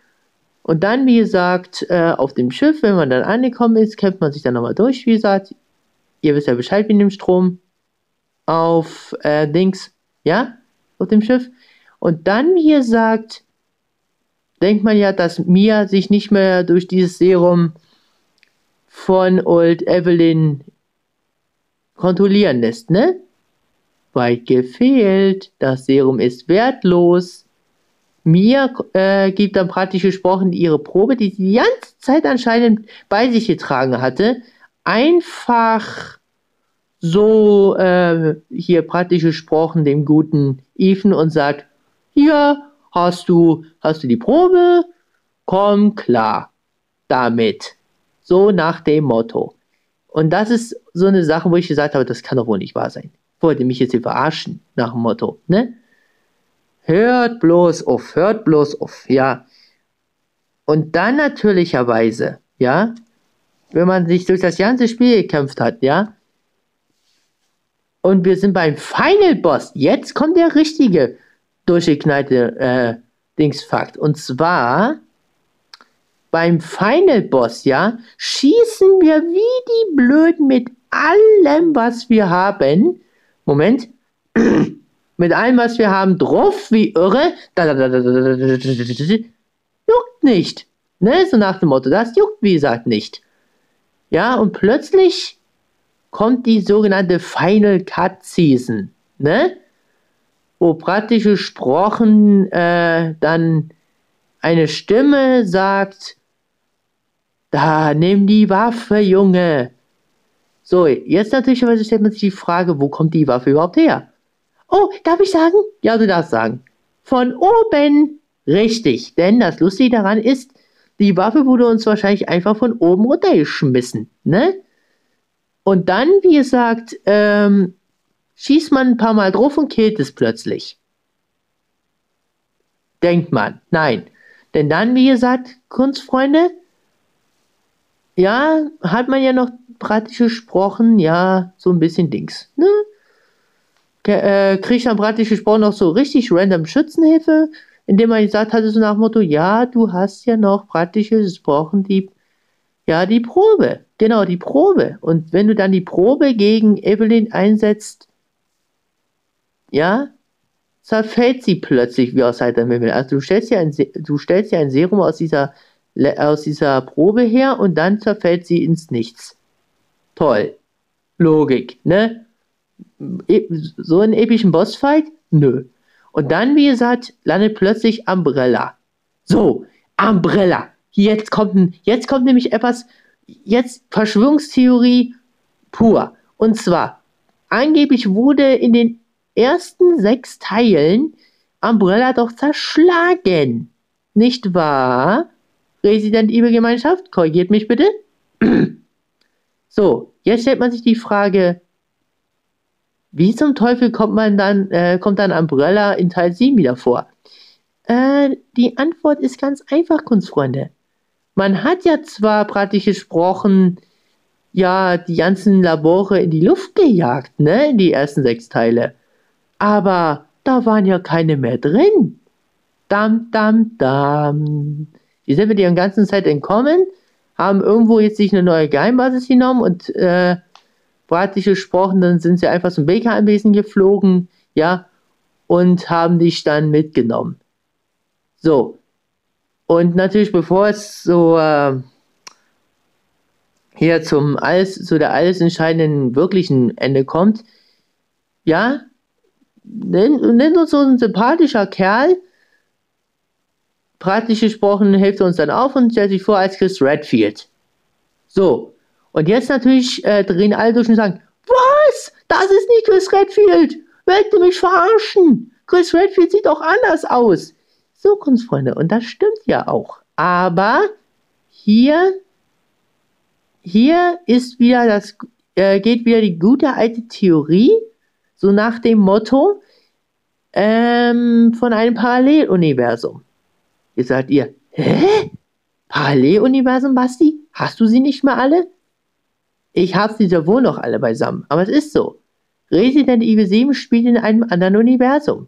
und dann, wie gesagt, äh, auf dem Schiff, wenn man dann angekommen ist, kämpft man sich dann nochmal durch, wie gesagt. Ihr wisst ja Bescheid wie dem Strom. Auf äh, Dings, ja, auf dem Schiff. Und dann, wie gesagt, denkt man ja, dass Mia sich nicht mehr durch dieses Serum von Old Evelyn kontrollieren lässt, ne? Weit gefehlt. Das Serum ist wertlos. Mia äh, gibt dann praktisch gesprochen ihre Probe, die sie die ganze Zeit anscheinend bei sich getragen hatte, einfach so äh, hier praktisch gesprochen dem guten Ethan und sagt, hier hast du, hast du die Probe, komm klar damit. So nach dem Motto. Und das ist so eine Sache, wo ich gesagt habe, das kann doch wohl nicht wahr sein. Wollte mich jetzt hier verarschen, nach dem Motto, ne? Hört bloß auf, hört bloß auf, ja. Und dann natürlicherweise, ja, wenn man sich durch das ganze Spiel gekämpft hat, ja, und wir sind beim Final Boss. Jetzt kommt der richtige durchgeknallte äh, Dingsfakt. Und zwar beim Final Boss, ja, schießen wir wie die Blöden mit allem, was wir haben. Moment mit allem, was wir haben, drauf wie irre. Juckt nicht. Ne? So nach dem Motto, das juckt wie gesagt nicht. Ja, und plötzlich kommt die sogenannte Final Cut Season. Ne? Wo praktisch gesprochen äh, dann eine Stimme sagt, da nimm die Waffe, Junge. So, jetzt natürlich stellt man sich die Frage, wo kommt die Waffe überhaupt her? Oh, darf ich sagen? Ja, du darfst sagen. Von oben. Richtig, denn das Lustige daran ist, die Waffe wurde uns wahrscheinlich einfach von oben runtergeschmissen, ne? Und dann, wie gesagt, ähm, schießt man ein paar Mal drauf und killt es plötzlich. Denkt man. Nein. Denn dann, wie gesagt, Kunstfreunde, ja, hat man ja noch praktisch gesprochen, ja, so ein bisschen Dings, ne? Äh, kriegt dann praktisch gesprochen noch so richtig random Schützenhilfe, indem man gesagt hatte, so nach dem Motto, ja, du hast ja noch praktisch gesprochen, die, ja, die Probe. Genau, die Probe. Und wenn du dann die Probe gegen Evelyn einsetzt, ja, zerfällt sie plötzlich wie aus heiterem Himmel. Also du stellst ja ein, du stellst ja ein Serum aus dieser, aus dieser Probe her und dann zerfällt sie ins Nichts. Toll. Logik, ne? E, so einen epischen Bossfight? Nö. Und dann, wie gesagt, landet plötzlich Umbrella. So, Umbrella. Jetzt kommt, jetzt kommt nämlich etwas, jetzt Verschwörungstheorie pur. Und zwar, angeblich wurde in den ersten sechs Teilen Umbrella doch zerschlagen. Nicht wahr? Resident Evil Gemeinschaft, korrigiert mich bitte. so, jetzt stellt man sich die Frage, wie zum Teufel kommt man dann, äh, kommt dann Umbrella in Teil 7 wieder vor? Äh, die Antwort ist ganz einfach, Kunstfreunde. Man hat ja zwar praktisch gesprochen, ja, die ganzen Labore in die Luft gejagt, ne, in die ersten sechs Teile. Aber da waren ja keine mehr drin. Dam, dam, dam. Die sind mit ihren ganzen Zeit entkommen, haben irgendwo jetzt sich eine neue Geheimbasis genommen und äh, praktisch gesprochen, dann sind sie einfach zum Baker-Anwesen geflogen, ja, und haben dich dann mitgenommen. So. Und natürlich, bevor es so äh, hier zum alles, zu der alles entscheidenden wirklichen Ende kommt, ja, nennt uns so ein sympathischer Kerl, praktisch gesprochen, hilft uns dann auf und stellt sich vor als Chris Redfield. So. Und jetzt natürlich äh, drehen alle durch und sagen, was? Das ist nicht Chris Redfield. Wollt ihr mich verarschen? Chris Redfield sieht doch anders aus. So, Kunstfreunde, und das stimmt ja auch. Aber hier, hier ist wieder das, äh, geht wieder die gute alte Theorie, so nach dem Motto ähm, von einem Paralleluniversum. Jetzt sagt ihr, hä? Paralleluniversum, Basti? Hast du sie nicht mehr alle? Ich habe sie ja wohl noch alle beisammen, aber es ist so. Resident Evil 7 spielt in einem anderen Universum.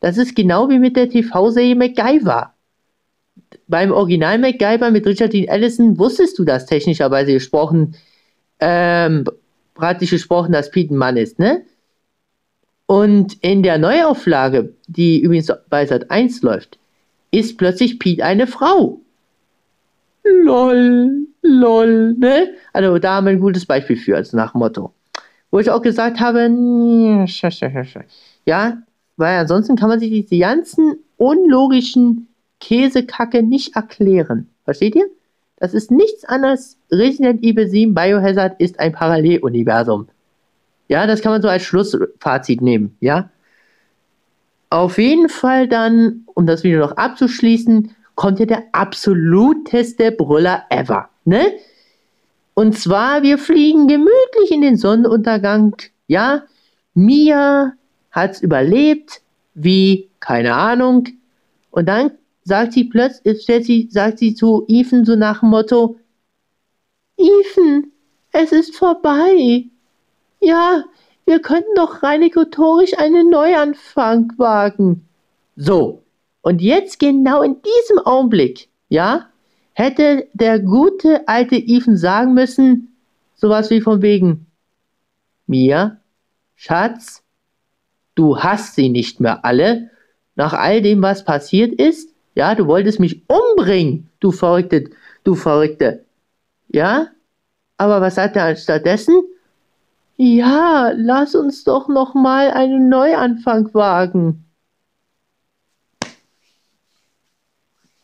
Das ist genau wie mit der TV-Serie MacGyver. Beim Original MacGyver mit Richard Dean Allison wusstest du das technischerweise gesprochen, ähm, praktisch gesprochen, dass Pete ein Mann ist, ne? Und in der Neuauflage, die übrigens bei Sat 1 läuft, ist plötzlich Pete eine Frau. Lol, lol, ne? Also da haben wir ein gutes Beispiel für, als nach Motto. Wo ich auch gesagt habe, ja, weil ansonsten kann man sich diese ganzen unlogischen Käsekacke nicht erklären. Versteht ihr? Das ist nichts anderes. Resident Evil 7 Biohazard ist ein Paralleluniversum. Ja, das kann man so als Schlussfazit nehmen, ja. Auf jeden Fall dann, um das Video noch abzuschließen, kommt ja der absoluteste Brüller ever, ne? Und zwar, wir fliegen gemütlich in den Sonnenuntergang, ja. Mia hat's überlebt, wie, keine Ahnung. Und dann sagt sie plötzlich, sie, sagt sie zu Ethan so nach dem Motto, Ethan, es ist vorbei. Ja, wir könnten doch rein einen Neuanfang wagen. So, und jetzt genau in diesem Augenblick, ja, hätte der gute alte Ethan sagen müssen, sowas wie von wegen, Mia, Schatz, du hast sie nicht mehr alle, nach all dem, was passiert ist, ja, du wolltest mich umbringen, du Verrückte, du Verrückte, ja, aber was sagt er stattdessen? Ja, lass uns doch noch mal einen Neuanfang wagen.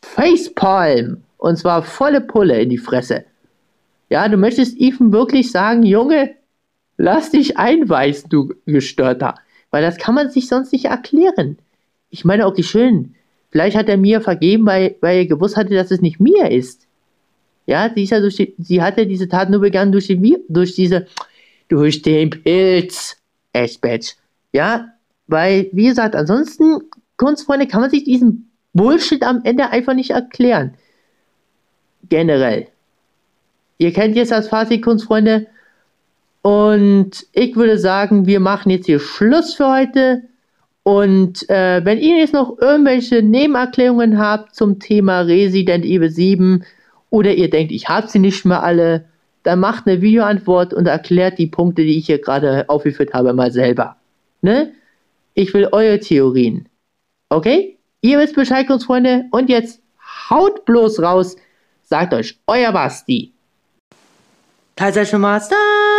Facepalm. Und zwar volle Pulle in die Fresse. Ja, du möchtest Ethan wirklich sagen, Junge, lass dich einweisen, du Gestörter. Weil das kann man sich sonst nicht erklären. Ich meine, okay, schön. Vielleicht hat er mir vergeben, weil, weil er gewusst hatte, dass es nicht mir ist. Ja, sie, ist ja durch die, sie hat ja diese Tat nur begangen durch, die, durch diese durch den Pilz. Badge. Ja, weil, wie gesagt, ansonsten, Kunstfreunde, kann man sich diesen Bullshit am Ende einfach nicht erklären. Generell. Ihr kennt jetzt das Fazit, Kunstfreunde. Und ich würde sagen, wir machen jetzt hier Schluss für heute. Und äh, wenn ihr jetzt noch irgendwelche Nebenerklärungen habt zum Thema Resident Evil 7 oder ihr denkt, ich habe sie nicht mehr alle, dann macht eine Videoantwort und erklärt die Punkte, die ich hier gerade aufgeführt habe, mal selber. Ne? Ich will eure Theorien. Okay? Ihr wisst Bescheid, Freunde. Und jetzt haut bloß raus. Sagt euch euer Basti. Teilzeit Master.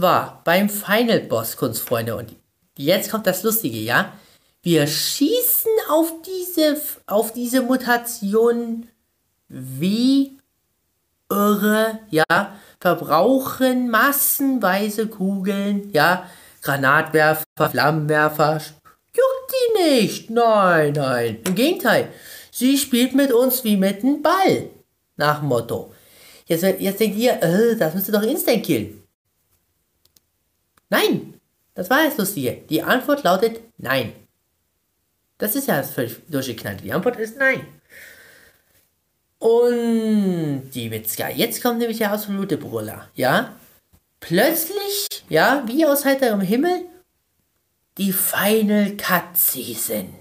War beim Final Boss, Kunstfreunde. Und jetzt kommt das Lustige, ja? Wir schießen auf diese, auf diese Mutation wie irre, ja? Verbrauchen massenweise Kugeln, ja? Granatwerfer, Flammenwerfer. Juckt die nicht. Nein, nein. Im Gegenteil. Sie spielt mit uns wie mit einem Ball. Nach Motto. Jetzt, jetzt denkt ihr, äh, das müsste doch instant killen. Nein, das war das Lustige. Die Antwort lautet nein. Das ist ja völlig durchgeknallt. Die Antwort ist nein. Und die Witzka. Jetzt kommt nämlich der absolute Brüller. Ja? Plötzlich, ja, wie aus heiterem Himmel, die Final Cut Season.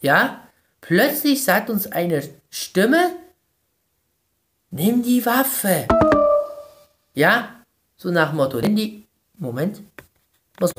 Ja? Plötzlich sagt uns eine Stimme, nimm die Waffe. Ja? So nach Motto, nimm die Moment. Muss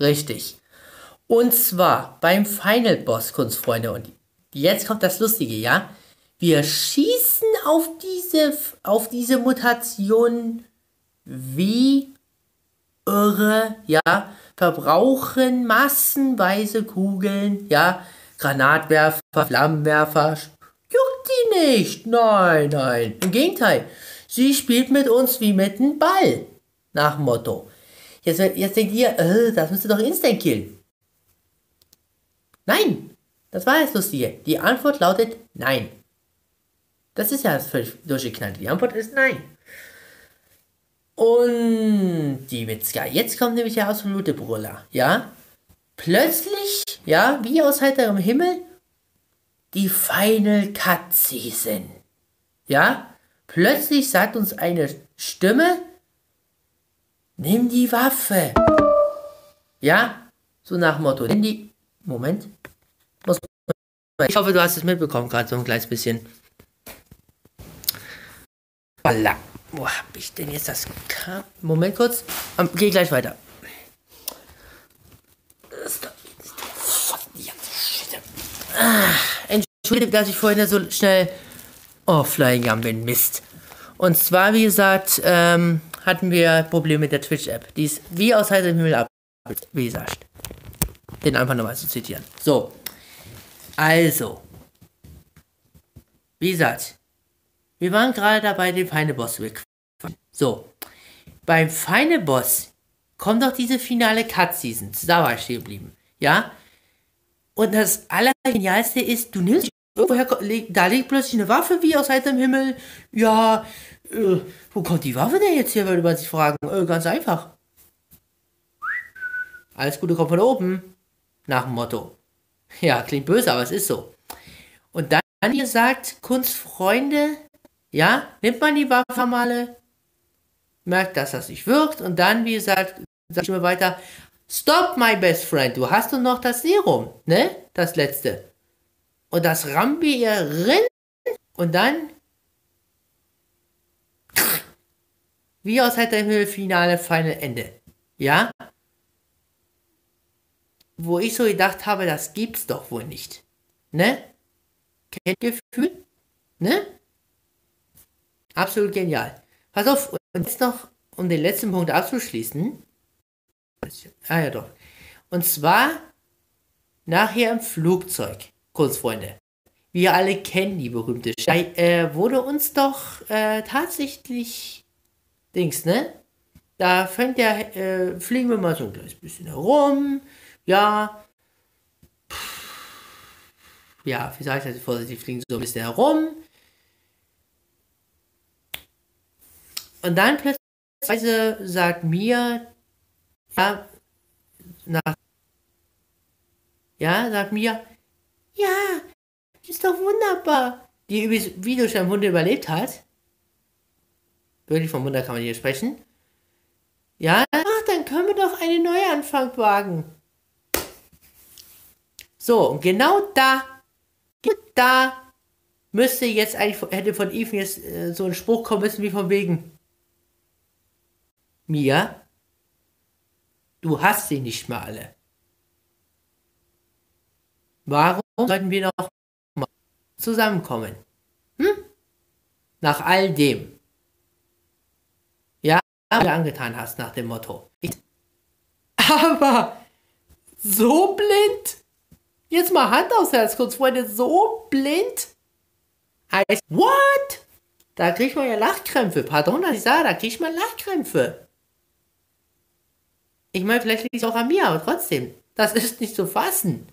Richtig. Und zwar beim Final Boss, Kunstfreunde. Und jetzt kommt das Lustige, ja? Wir schießen auf diese, auf diese Mutation wie irre, ja? Verbrauchen massenweise Kugeln, ja? Granatwerfer, Flammenwerfer. Juckt die nicht. Nein, nein. Im Gegenteil. Sie spielt mit uns wie mit einem Ball. Nach Motto. Jetzt, jetzt denkt ihr, äh, das müsste doch instant killen. Nein, das war das Lustige. Die Antwort lautet nein. Das ist ja völlig durchgeknallt. Die Antwort ist nein. Und die Witzka. Jetzt kommt nämlich der absolute Brüller. Ja? Plötzlich, ja, wie aus heiterem Himmel, die Final Cut Season. Ja? Plötzlich sagt uns eine Stimme, nimm die Waffe. Ja? So nach Motto, nimm die Moment. Ich hoffe, du hast es mitbekommen, gerade so ein kleines bisschen. Voila. Wo hab ich denn jetzt das? Moment kurz. Um, geh gleich weiter. Ah, dass ich vorhin so schnell offline gegangen bin. Mist. Und zwar, wie gesagt, ähm, hatten wir Probleme mit der Twitch-App. Die ist wie aus heiterem Himmel ab. Wie gesagt den einfach nochmal zu zitieren. So. Also. Wie gesagt, wir waren gerade dabei, den Feinde Boss zu bequatschen. So. Beim Feinde Boss kommt doch diese finale Cut-Season. Da war ich stehen geblieben. Ja? Und das Allergenialste ist, du nimmst irgendwoher, da liegt plötzlich eine Waffe wie aus heiterem Himmel. Ja, äh, wo kommt die Waffe denn jetzt her, würde man sich fragen. Äh, ganz einfach. Alles Gute kommt von oben. Nach dem Motto. Ja, klingt böse, aber es ist so. Und dann, wie gesagt, Kunstfreunde, ja, nimmt man die Waffe merkt, dass das nicht wirkt und dann, wie gesagt, sag ich mir weiter, Stop, my best friend, du hast doch noch das Serum, ne? Das letzte. Und das wir ihr rein und dann wie aus halt der Finale Final Ende. Ja? wo ich so gedacht habe, das gibt's doch wohl nicht. Ne? Kennt Gefühl? Ne? Absolut genial. Pass auf, und jetzt noch, um den letzten Punkt abzuschließen. Ah ja doch. Und zwar nachher im Flugzeug, Kurzfreunde. Wir alle kennen die berühmte Schei äh, wurde uns doch äh, tatsächlich Dings, ne? Da fängt der, äh, fliegen wir mal so ein kleines bisschen herum, ja, ja, wie sage ich das vorsichtig, fliegen so ein bisschen herum. Und dann plötzlich sagt mir, ja, nach, ja, sagt mir, ja, ist doch wunderbar. Die wie durch ein Wunder überlebt hat. Wirklich vom Wunder kann man hier sprechen. Ja, ach, dann können wir doch einen Neuanfang wagen. So, und genau da, da müsste jetzt eigentlich, hätte von Ethan jetzt äh, so ein Spruch kommen müssen wie von wegen, Mia, du hast sie nicht mehr alle. Warum sollten wir noch mal zusammenkommen? Hm? Nach all dem. Ja, was du angetan hast nach dem Motto. Aber so blind? Jetzt mal Hand aufs Herz, kurz Freunde, so blind? Heißt, what? Da kriegt man ja Lachkrämpfe. Pardon, dass ich sage, da kriegt man Lachkrämpfe. Ich meine, vielleicht liegt es auch an mir, aber trotzdem. Das ist nicht zu fassen.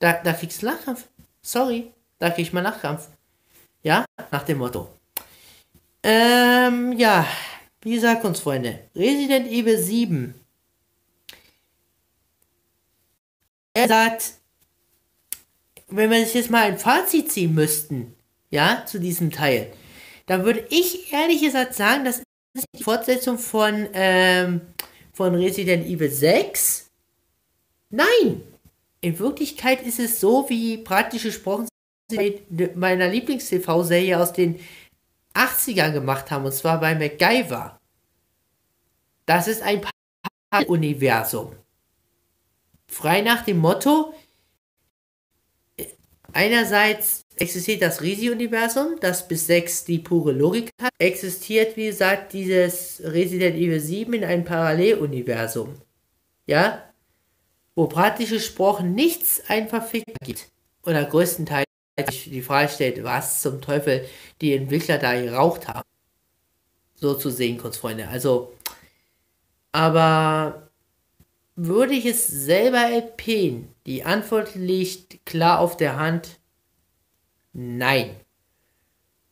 Da, da kriegst du Lachkrampf. Sorry, da krieg ich mal Lachkrampf. Ja, nach dem Motto. Ähm, ja, wie gesagt, uns Freunde, Resident Evil 7. Er sagt, wenn wir jetzt mal ein Fazit ziehen müssten, ja, zu diesem Teil, dann würde ich ehrlich gesagt sagen, das ist die Fortsetzung von, ähm, von Resident Evil 6. Nein! In Wirklichkeit ist es so, wie praktisch gesprochen meiner Lieblings-TV-Serie aus den 80ern gemacht haben, und zwar bei MacGyver. Das ist ein Universum. frei nach dem Motto, einerseits existiert das Resi-Universum, das bis 6 die pure Logik hat, existiert, wie gesagt, dieses Resident Evil 7 in einem Paralleluniversum. Ja? Wo praktisch gesprochen nichts einfach gibt. Oder größtenteils die Frage stellt, was zum Teufel die Entwickler da geraucht haben. So zu sehen, kurz Freunde. Also, aber würde ich es selber erpähen? Die Antwort liegt klar auf der Hand. Nein.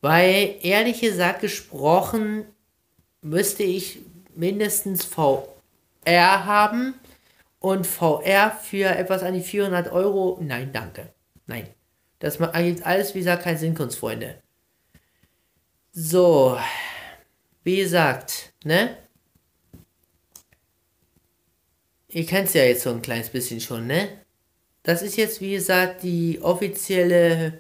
Weil, ehrlich gesagt gesprochen, müsste ich mindestens VR haben und VR für etwas an die 400 Euro. Nein, danke. Nein. Das ergibt alles, wie gesagt, keinen Sinn, Kunstfreunde. So. Wie gesagt, ne? Ihr kennt es ja jetzt so ein kleines bisschen schon, ne? Das ist jetzt, wie gesagt, die offizielle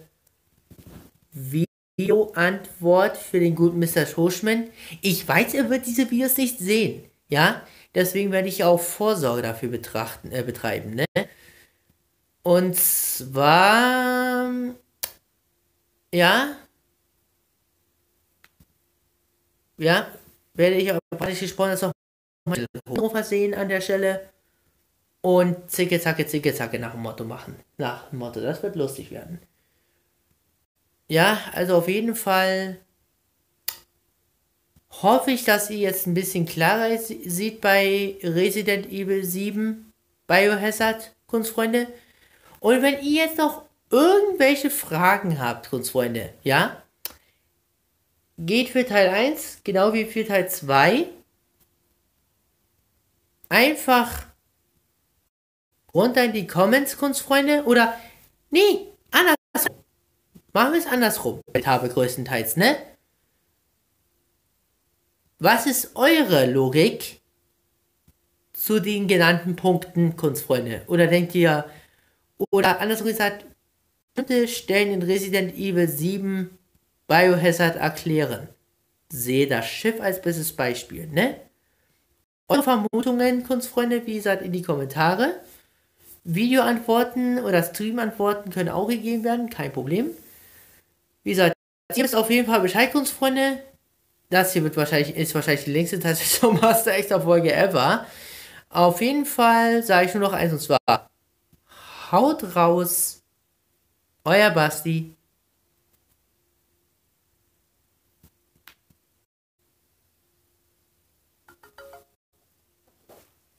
Videoantwort für den guten Mr. Schoschmann. Ich weiß, er wird diese Videos nicht sehen, ja? Deswegen werde ich auch Vorsorge dafür betrachten, äh, betreiben, ne? Und zwar, ja, ja, werde ich auch praktisch gesprochen das noch versehen an der Stelle und zicke, zacke, zicke, zacke nach dem Motto machen. Nach dem Motto, das wird lustig werden. Ja, also auf jeden Fall hoffe ich, dass ihr jetzt ein bisschen klarer sieht bei Resident Evil 7 Biohazard, Kunstfreunde. Und wenn ihr jetzt noch irgendwelche Fragen habt, Kunstfreunde, ja, geht für Teil 1, genau wie für Teil 2. Einfach runter in die Comments, Kunstfreunde. Oder, nee, andersrum. Machen wir es andersrum. Ich habe größtenteils, ne? Was ist eure Logik zu den genannten Punkten, Kunstfreunde? Oder denkt ihr, oder andersrum gesagt, bestimmte Stellen in Resident Evil 7 Biohazard erklären? Sehe das Schiff als bestes Beispiel, ne? Eure Vermutungen, Kunstfreunde, wie gesagt, in die Kommentare. Videoantworten oder Streamantworten können auch gegeben werden, kein Problem. Wie gesagt, ihr wisst auf jeden Fall Bescheid, Kunstfreunde. Das hier wird wahrscheinlich, ist wahrscheinlich die längste Taste Master Extra Folge ever. Auf jeden Fall sage ich nur noch eins und zwar: Haut raus, euer Basti.